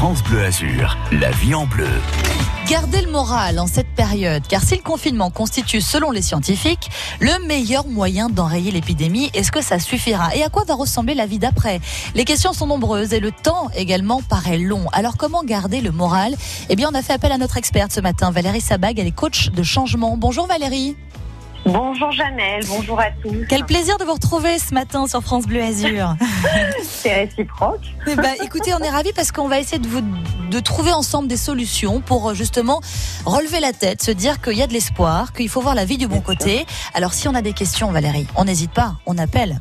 France Bleu Azur, la vie en bleu. Gardez le moral en cette période, car si le confinement constitue, selon les scientifiques, le meilleur moyen d'enrayer l'épidémie, est-ce que ça suffira Et à quoi va ressembler la vie d'après? Les questions sont nombreuses et le temps également paraît long. Alors comment garder le moral? Eh bien, on a fait appel à notre experte ce matin, Valérie Sabag, elle est coach de changement. Bonjour Valérie. Bonjour Janelle, bonjour à tous. Quel plaisir de vous retrouver ce matin sur France Bleu Azur. C'est réciproque. Ben, écoutez, on est ravis parce qu'on va essayer de vous de trouver ensemble des solutions pour euh, justement relever la tête, se dire qu'il y a de l'espoir, qu'il faut voir la vie du bon côté. Alors si on a des questions, Valérie, on n'hésite pas, on appelle.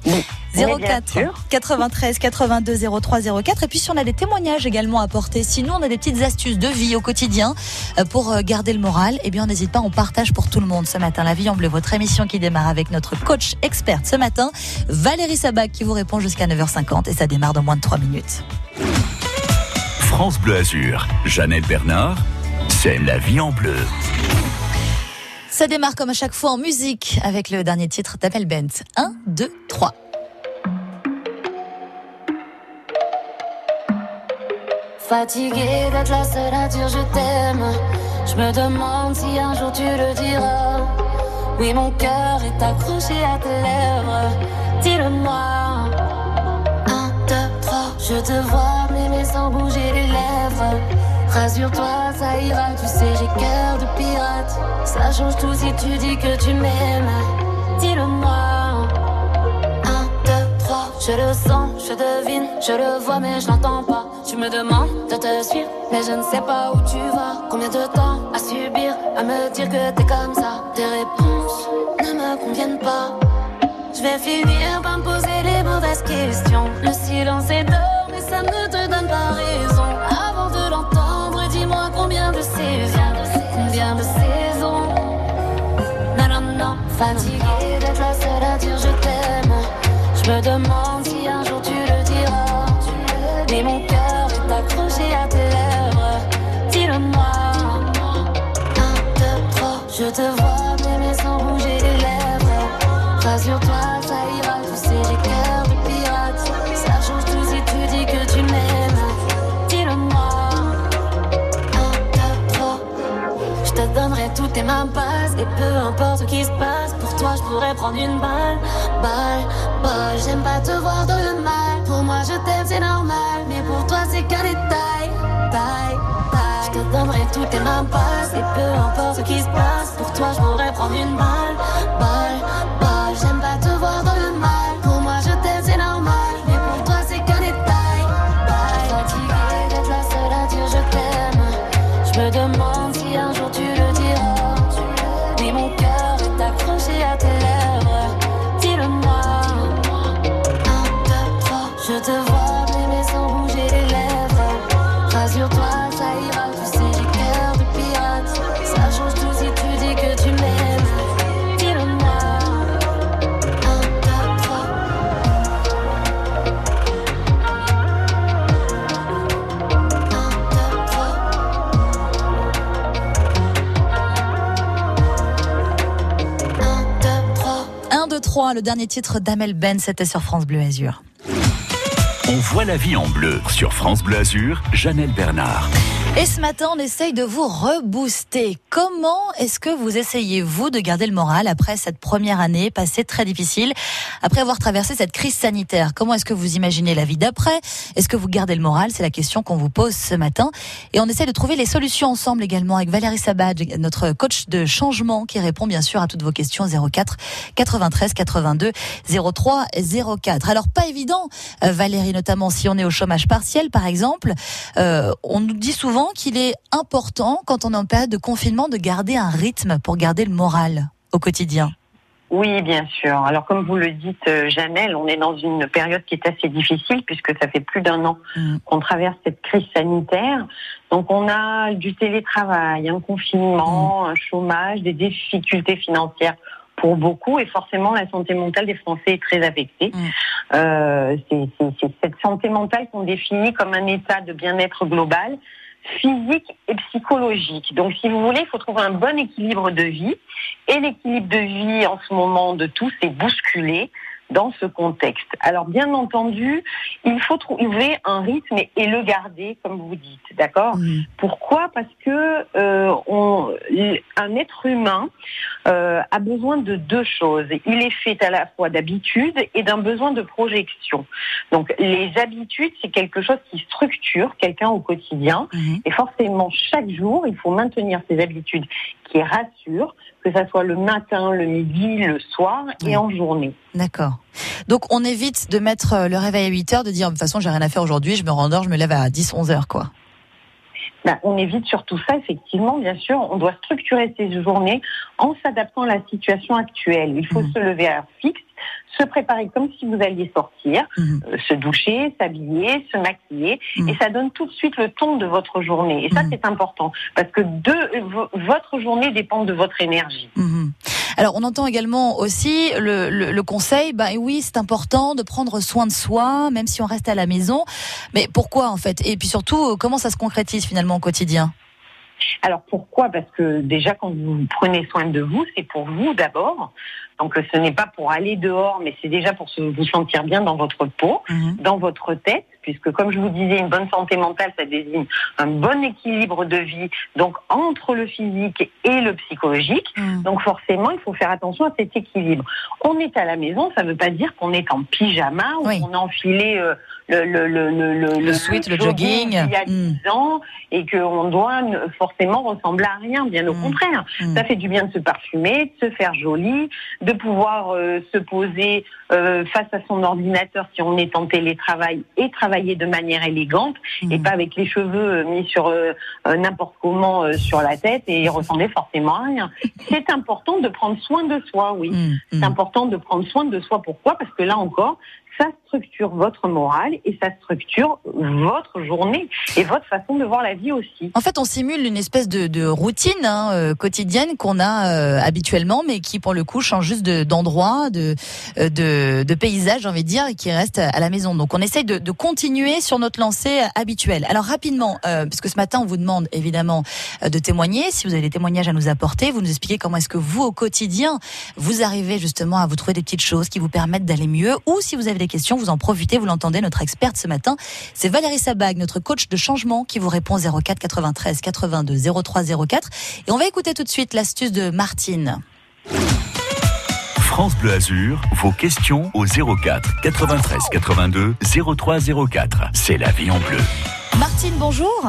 04 93 82 03 04 et puis si on a des témoignages également à apporter, sinon on a des petites astuces de vie au quotidien euh, pour euh, garder le moral, eh bien on n'hésite pas, on partage pour tout le monde ce matin la vie en bleu, votre émission qui démarre avec notre coach experte ce matin, Valérie Sabac qui vous répond jusqu'à 9h50 et ça démarre dans moins de 3 minutes. France Bleu Azur, Jeannette Bernard, c'est la vie en bleu. Ça démarre comme à chaque fois en musique avec le dernier titre d'Abel Bent. 1, 2, 3. Fatigué d'être la seule à dire je t'aime. Je me demande si un jour tu le diras. Oui, mon cœur est accroché à tes lèvres. Dis-le-moi. Un, deux, trois. Je te vois m'aimer sans bouger les lèvres. Rassure-toi, ça ira. Tu sais, j'ai cœur de pirate. Ça change tout si tu dis que tu m'aimes. Dis-le-moi. Je le sens, je devine, je le vois mais je l'entends me demandes de te suivre, mais je ne sais pas où tu vas. Combien de temps à subir, à me dire que t'es comme ça? Tes réponses ne me conviennent pas. Je vais finir par me poser les mauvaises questions. Le silence est d'or, mais ça ne te donne pas raison. Avant de l'entendre, dis-moi combien de saisons, combien de saisons. Non, non, non, fatigué d'être la seule à dire je t'aime. Je me demande si un jour tu le diras. Mais mon Je te vois m'aimer sans bouger les lèvres. Rassure-toi, ça ira. Tu sais, j'ai cœur de pirate. Ça change tout si tu dis que tu m'aimes. Dis-le-moi. Un, deux, trois. Je te donnerai toutes tes mains passes. Et peu importe ce qui se passe, pour toi, je pourrais prendre une balle. Balle, balle. J'aime pas te voir dans le mal. Pour moi, je t'aime, c'est normal. Mais pour toi, c'est qu'un détail. Taille. Je te donnerai toutes tes passes. Et peu importe ce qui se passe, pour toi, je pourrais prendre une. Balle, balle. 3, le dernier titre d'Amel Ben, c'était sur France Bleu Azur. On voit la vie en bleu sur France Bleu Azur, Jeannette Bernard. Et ce matin, on essaye de vous rebooster. Comment est-ce que vous essayez, vous, de garder le moral après cette première année passée très difficile, après avoir traversé cette crise sanitaire? Comment est-ce que vous imaginez la vie d'après? Est-ce que vous gardez le moral? C'est la question qu'on vous pose ce matin. Et on essaie de trouver les solutions ensemble également avec Valérie Sabad, notre coach de changement, qui répond bien sûr à toutes vos questions 04 93 82 03 04. Alors, pas évident, euh, Valérie, notamment si on est au chômage partiel, par exemple. Euh, on nous dit souvent qu'il est important, quand on est en période de confinement, de garder un rythme pour garder le moral au quotidien. Oui, bien sûr. Alors, comme vous le dites, euh, Janelle, on est dans une période qui est assez difficile puisque ça fait plus d'un an Mm. qu'on traverse cette crise sanitaire. Donc, on a du télétravail, un confinement, un chômage, des difficultés financières pour beaucoup et forcément la santé mentale des Français est très affectée. Mm. Euh, c'est cette santé mentale qu'on définit comme un état de bien-être global physique et psychologique. Donc, si vous voulez, il faut trouver un bon équilibre de vie. Et l'équilibre de vie en ce moment de tous est bousculé dans ce contexte. Alors bien entendu, il faut trouver un rythme et le garder, comme vous dites, d'accord Mhm. Pourquoi? Parce que euh, on, un être humain euh, a besoin de deux choses. Il est fait à la fois d'habitude et d'un besoin de projection. Donc les habitudes, c'est quelque chose qui structure quelqu'un au quotidien. Mhm. Et forcément, chaque jour, il faut maintenir ces habitudes qui rassurent, que ça soit le matin, le midi, le soir et en journée. D'accord. Donc on évite de mettre euh, le réveil à 8 heures, de dire de toute façon j'ai rien à faire aujourd'hui, je me rendors, je me lève à 10, 11 heures quoi. Ben, on évite surtout ça, effectivement, bien sûr. On doit structurer ses journées en s'adaptant à la situation actuelle. Il faut Mhm. se lever à heure fixe, se préparer comme si vous alliez sortir, Mhm. euh, se doucher, s'habiller, se maquiller, Mhm. et ça donne tout de suite le ton de votre journée. Et ça, c'est important, parce que de, votre journée dépend de votre énergie. Alors on entend également aussi le, le, le conseil, bah oui c'est important de prendre soin de soi, même si on reste à la maison. Mais pourquoi en fait? Et puis surtout, euh, comment ça se concrétise finalement au quotidien? Alors pourquoi? Parce que déjà quand vous prenez soin de vous, c'est pour vous d'abord. Donc ce n'est pas pour aller dehors, mais c'est déjà pour se- vous sentir bien dans votre peau, Mhm. dans votre tête, puisque comme je vous disais, une bonne santé mentale, ça désigne un bon équilibre de vie, donc entre le physique et le psychologique. Mhm. Donc forcément, il faut faire attention à cet équilibre. On est à la maison, ça ne veut pas dire qu'on est en pyjama ou Oui. qu'on a enfilé euh, le, le, le, sweat, le jogging. il y a Mm. 10 ans et qu'on doit forcément ressembler à rien, bien au Mm. contraire. Ça fait du bien de se parfumer, de se faire joli, de pouvoir euh, se poser euh, face à son ordinateur si on est en télétravail et travailler de manière élégante et Mhm. pas avec les cheveux euh, mis sur euh, euh, n'importe comment euh, sur la tête et ressembler forcément à rien. C'est important de prendre soin de soi, oui. Mhm. C'est important de prendre soin de soi. Pourquoi? Parce que là encore, ça structure votre morale et ça structure votre journée et votre façon de voir la vie aussi. En fait, on simule une espèce de, de routine hein, euh, quotidienne qu'on a euh, habituellement, mais qui, pour le coup, change juste de- d'endroit, de, euh, de, de paysage, j'ai envie de dire, et qui reste à la maison. Donc, on essaye de, de continuer sur notre lancée habituelle. Alors, rapidement, euh, parce que ce matin, on vous demande évidemment euh, de témoigner. Si vous avez des témoignages à nous apporter, vous nous expliquez comment est-ce que vous, au quotidien, vous arrivez justement à vous trouver des petites choses qui vous permettent d'aller mieux. Ou si vous avez des questions, vous en profitez, vous l'entendez, notre experte ce matin, c'est Valérie Sabag, notre coach de changement, qui vous répond 04 93 82 03 04. Et on va écouter tout de suite l'astuce de Martine. France Bleu Azur, vos questions au 04 93 82 03 04. C'est la vie en bleu. Martine, bonjour.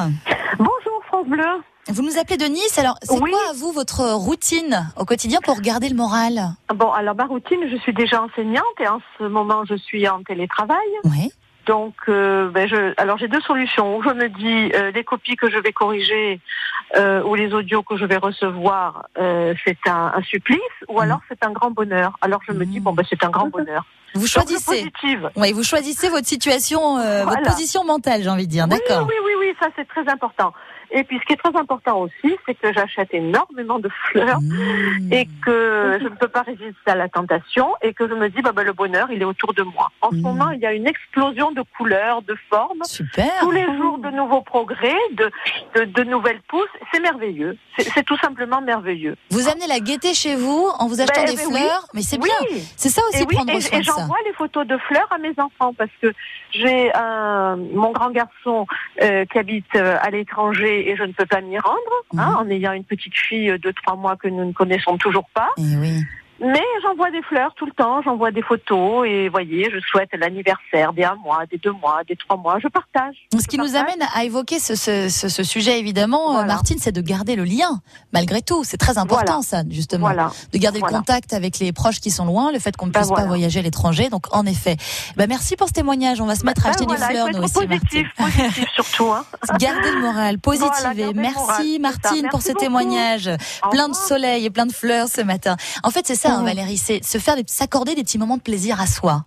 Bonjour France Bleu. Vous nous appelez de Nice. Alors, c'est Oui. quoi à vous votre routine au quotidien pour garder le moral? Bon, alors ma routine, je suis déjà enseignante et en ce moment je suis en télétravail. Oui. Donc, euh, ben je, alors j'ai deux solutions. Ou je me dis euh, les copies que je vais corriger euh, ou les audios que je vais recevoir, euh, c'est un, un supplice, ou Mhm. alors c'est un grand bonheur. Alors je me dis Mhm. bon ben c'est un grand bonheur. Vous choisissez. Oui, vous choisissez votre situation, euh, votre position mentale, j'ai envie de dire. Oui, D'accord. oui, oui, oui, ça c'est très important. Et puis ce qui est très important aussi, c'est que j'achète énormément de fleurs. Mmh. et que je ne peux pas résister à la tentation et que je me dis bah, bah, le bonheur il est autour de moi. En ce Mhm. moment il y a une explosion de couleurs, de formes, Super. tous les jours de nouveaux progrès, de, de, de nouvelles pousses. C'est merveilleux. C'est tout simplement merveilleux. Vous amenez la gaieté chez vous en vous achetant Ben, des ben oui. fleurs, mais c'est oui. bien. C'est ça aussi Et oui, prendre et, soin et j'envoie les photos de fleurs à mes enfants parce que j'ai mon grand garçon euh, qui habite euh, à l'étranger et je ne peux pas m'y rendre hein, Mhm. en ayant une petite fille de trois mois que nous ne connaissons toujours pas. Eh oui. Mais j'envoie des fleurs tout le temps, j'envoie des photos et voyez, je souhaite l'anniversaire des un mois, des deux mois, des trois mois, je partage. Ce qui nous amène à évoquer ce, ce, ce, ce sujet, évidemment, Voilà. Martine, c'est de garder le lien, malgré tout. C'est très important, Voilà. ça, justement. Voilà. De garder le contact avec les proches qui sont loin, le fait qu'on ne Ben puisse pas voyager à l'étranger. Donc, en effet, ben, merci pour ce témoignage. On va se mettre à Ben acheter des fleurs, nous aussi, positif, Martine. positif surtout. Hein. Garder le moral, positiver. Merci, moral. Martine, pour Merci ce beaucoup. témoignage. Au Plein de soleil et plein de fleurs ce matin. En fait, c'est ça, hein. Valérie, c'est se faire, s'accorder des petits moments de plaisir à soi.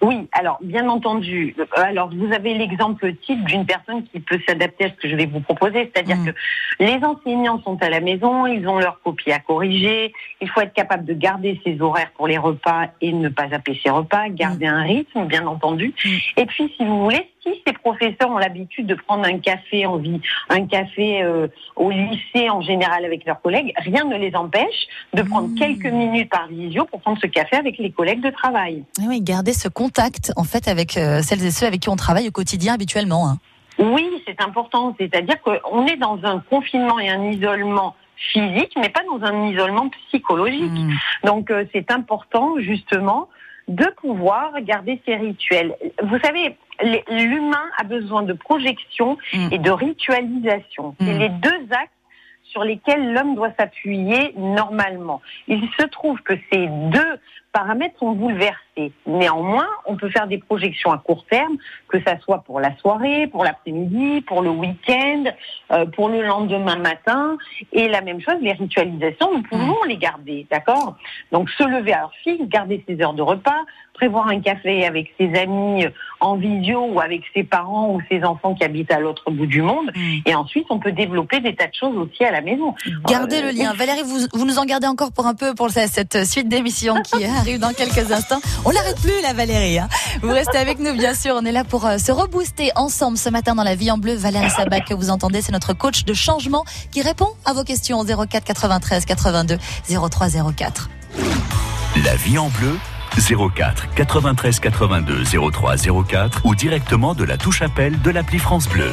Oui, alors bien entendu. euh, Alors vous avez l'exemple type d'une personne qui peut s'adapter à ce que je vais vous proposer, c'est-à-dire Mm. que les enseignants sont à la maison, ils ont leurs copies à corriger. Il faut être capable de garder ses horaires pour les repas et ne pas zapper ses repas, garder un rythme, bien entendu. Mm. Et puis, si vous voulez, si ces professeurs ont l'habitude de prendre un café en vie, un café euh, au lycée en général avec leurs collègues, rien ne les empêche de prendre Mmh. quelques minutes par visio pour prendre ce café avec les collègues de travail. Eh Oui, garder ce contact en fait avec euh, celles et ceux avec qui on travaille au quotidien habituellement. hein. Oui, c'est important. C'est-à-dire qu'on est dans un confinement et un isolement physique, mais pas dans un isolement psychologique. Mm. Donc euh, c'est important justement de pouvoir garder ces rituels. Vous savez, l'humain a besoin de projection Mm. et de ritualisation. C'est Mm. les deux axes sur lesquels l'homme doit s'appuyer normalement. Il se trouve que ces deux paramètres sont bouleversés. Néanmoins, on peut faire des projections à court terme, que ça soit pour la soirée, pour l'après-midi, pour le week-end, euh, pour le lendemain matin. Et la même chose, les ritualisations, nous pouvons les garder, d'accord? Donc se lever à heure fixe, garder ses heures de repas, prévoir un café avec ses amis euh, en visio ou avec ses parents ou ses enfants qui habitent à l'autre bout du monde. Mm. Et ensuite, on peut développer des tas de choses aussi à la maison. Gardez Euh, le lien. Valérie, vous, vous nous en gardez encore pour un peu pour cette- cette suite d'émissions qui arrive dans quelques instants. On l'arrête plus, la Valérie. hein. Vous restez avec nous, bien sûr. On est là pour euh, se rebooster ensemble ce matin dans la vie en bleu. Valérie Sabac, que vous entendez, c'est notre coach de changement qui répond à vos questions au 04 93 82 03 04. La vie en bleu 04 93 82 03 04 ou directement de la touche appel de l'appli France Bleu.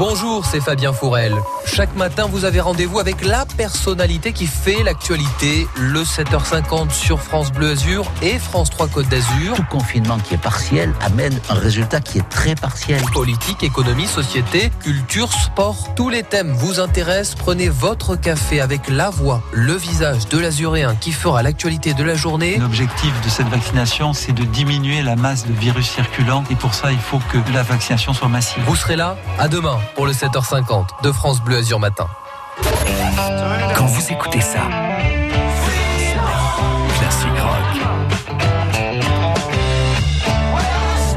Bonjour, c'est Fabien Fourel. Chaque matin, vous avez rendez-vous avec la personnalité qui fait l'actualité, le 7h50 sur France Bleu Azur et France 3 Côte d'Azur. Tout confinement qui est partiel amène un résultat qui est très partiel. Politique, économie, société, culture, sport, tous les thèmes vous intéressent. Prenez votre café avec la voix, le visage de l'azuréen qui fera l'actualité de la journée. L'objectif de cette vaccination, c'est de diminuer la masse de virus circulant et pour ça, il faut que la vaccination soit massive. Vous serez là à demain pour le 7h50 de France Bleu Azur Matin. Quand vous écoutez ça, classique rock.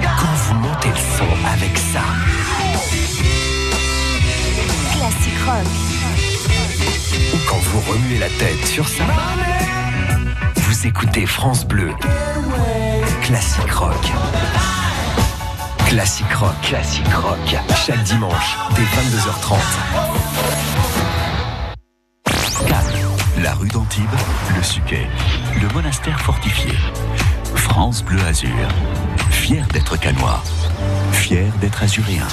Quand vous montez le son avec ça, Classique rock. ou quand vous remuez la tête sur ça, vous écoutez France Bleu. Classique rock. Classique rock. Classique rock. Chaque dimanche, dès 22h30. Cannes, la rue d'Antibes, le Suquet, le monastère fortifié. France Bleu Azur. Fier d'être canois. Fier d'être azuréen.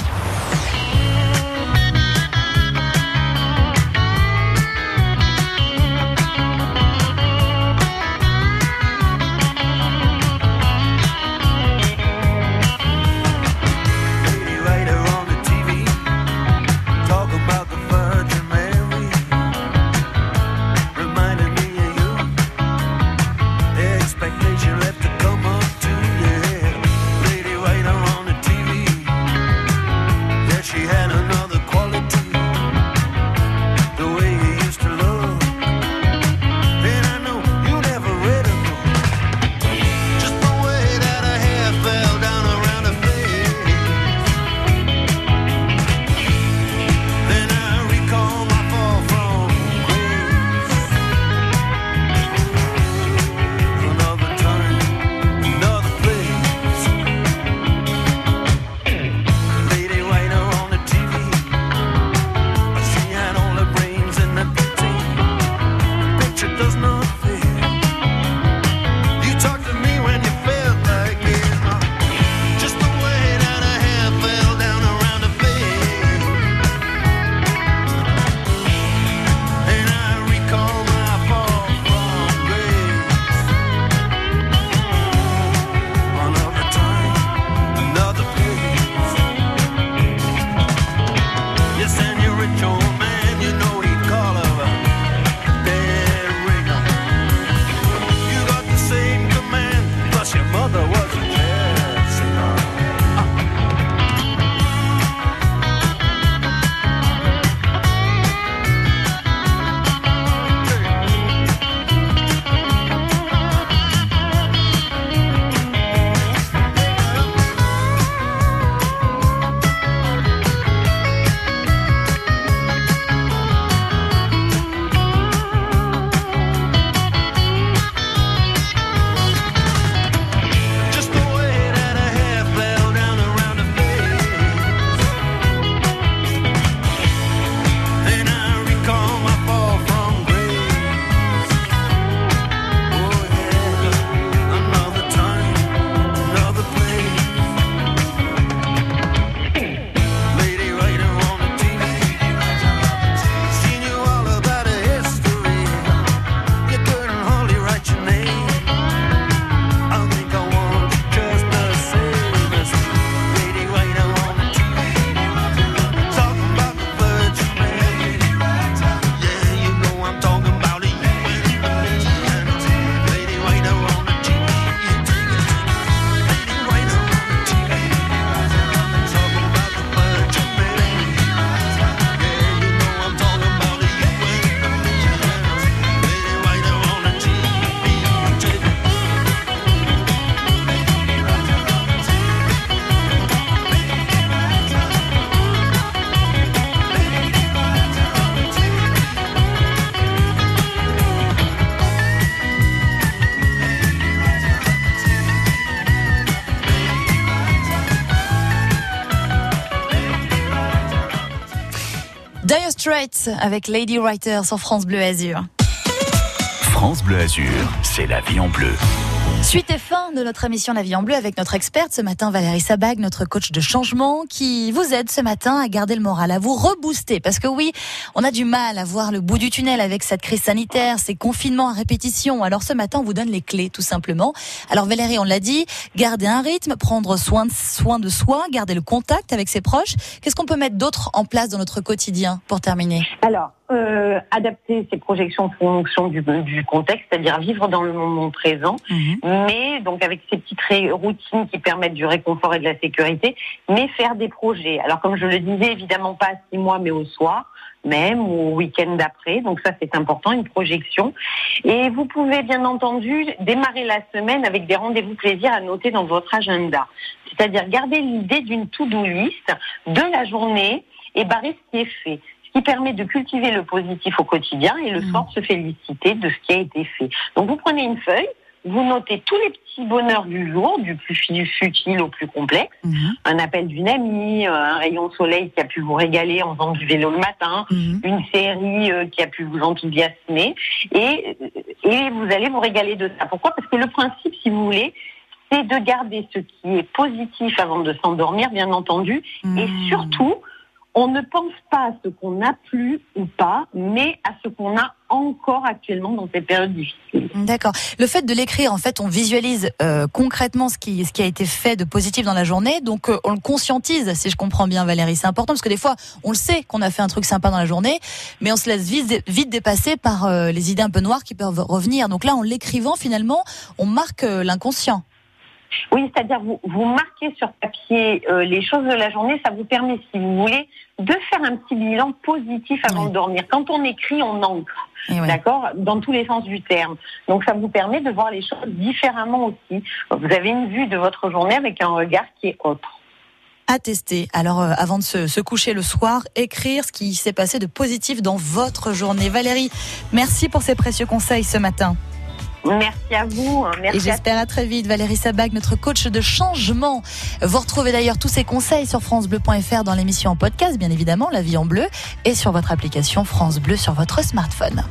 Straits avec Lady Writer sur France Bleu Azur. France Bleu Azur, c'est la vie en bleu. Suite et fin de notre émission La vie en bleu avec notre experte ce matin Valérie Sabag, notre coach de changement qui vous aide ce matin à garder le moral, à vous rebooster parce que oui, on a du mal à voir le bout du tunnel avec cette crise sanitaire, ces confinements à répétition. Alors ce matin, on vous donne les clés tout simplement. Alors Valérie, on l'a dit, garder un rythme, prendre soin de, soin soi, garder le contact avec ses proches. Qu'est-ce qu'on peut mettre d'autre en place dans notre quotidien pour terminer? Alors, euh, adapter ses projections en fonction du, du contexte, c'est-à-dire vivre dans le moment présent, mais donc avec ces petites routines qui permettent du réconfort et de la sécurité, mais faire des projets. Alors comme je le disais, évidemment pas à six mois, mais au soir même ou au week-end d'après. Donc ça c'est important, une projection. Et vous pouvez bien entendu démarrer la semaine avec des rendez-vous plaisir à noter dans votre agenda. C'est-à-dire garder l'idée d'une to-do list de la journée et barrer ce qui est fait qui permet de cultiver le positif au quotidien et le soir se féliciter de ce qui a été fait. Donc vous prenez une feuille, vous notez tous les petits bonheurs du jour, du plus fu- futile au plus complexe, un appel d'une amie, euh, un rayon de soleil qui a pu vous régaler en faisant du vélo le matin, une série euh, qui a pu vous enthousiasmer, et, et vous allez vous régaler de ça. Pourquoi? Parce que le principe, si vous voulez, c'est de garder ce qui est positif avant de s'endormir, bien entendu, et surtout, on ne pense pas à ce qu'on n'a plus ou pas, mais à ce qu'on a encore actuellement dans ces périodes difficiles. D'accord. Le fait de l'écrire, en fait, on visualise euh, concrètement ce qui, ce qui a été fait de positif dans la journée. Donc, euh, on le conscientise, si je comprends bien, Valérie. C'est important parce que des fois, on le sait qu'on a fait un truc sympa dans la journée, mais on se laisse vite, vite dépasser par euh, les idées un peu noires qui peuvent revenir. Donc là, en l'écrivant, finalement, on marque euh, l'inconscient. Oui, c'est-à-dire vous, vous marquez sur papier euh, les choses de la journée, ça vous permet, si vous voulez, de faire un petit bilan positif avant de dormir. Quand on écrit, on ancre, d'accord, dans tous les sens du terme. Donc ça vous permet de voir les choses différemment aussi. Vous avez une vue de votre journée avec un regard qui est autre. À tester. Alors, euh, avant de se, se coucher le soir, écrire ce qui s'est passé de positif dans votre journée. Valérie, merci pour ces précieux conseils ce matin. Merci à vous. hein, Merci Et j'espère à très vite. Valérie Sabag, notre coach de changement. Vous retrouvez d'ailleurs tous ces conseils sur FranceBleu.fr dans l'émission en podcast, bien évidemment, La vie en bleu, et sur votre application France Bleu sur votre smartphone.